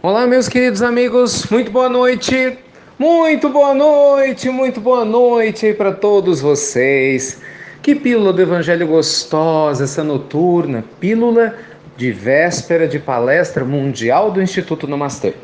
Olá, meus queridos amigos, muito boa noite. Muito boa noite, muito boa noite para todos vocês. Que pílula do Evangelho gostosa, essa noturna, pílula de véspera de palestra mundial do Instituto Namastê.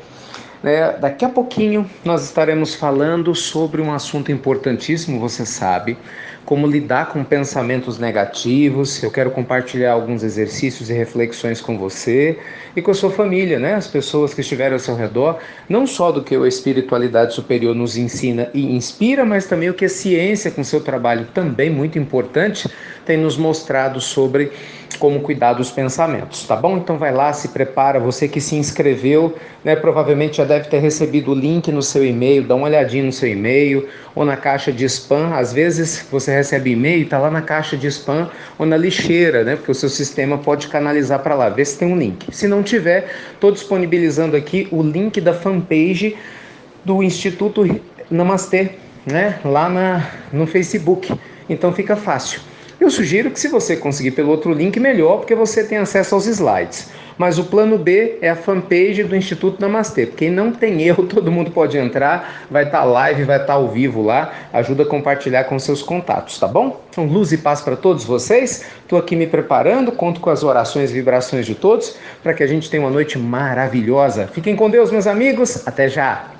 É, daqui a pouquinho nós estaremos falando sobre um assunto importantíssimo, você sabe, como lidar com pensamentos negativos. Eu quero compartilhar alguns exercícios e reflexões com você e com a sua família, né? As pessoas que estiverem ao seu redor, não só do que a espiritualidade superior nos ensina e inspira, mas também o que a ciência, com seu trabalho também muito importante, tem nos mostrado sobre como cuidar dos pensamentos, tá bom? Então vai lá, se prepara, você que se inscreveu, né, provavelmente já deve ter recebido o link no seu e-mail, dá uma olhadinha no seu e-mail ou na caixa de spam. Às vezes você recebe e-mail e tá lá na caixa de spam ou na lixeira, né? Porque o seu sistema pode canalizar para lá, ver se tem um link. Se não tiver, estou disponibilizando aqui o link da fanpage do Instituto Namastê, né? Lá na, no Facebook. Então fica fácil. Eu sugiro que se você conseguir pelo outro link, melhor, porque você tem acesso aos slides. Mas o plano B é a fanpage do Instituto Namastê. Quem não tem erro, todo mundo pode entrar, vai estar tá live, vai estar tá ao vivo lá, ajuda a compartilhar com seus contatos, tá bom? Então, luz e paz para todos vocês. Estou aqui me preparando, conto com as orações e vibrações de todos para que a gente tenha uma noite maravilhosa. Fiquem com Deus, meus amigos. Até já!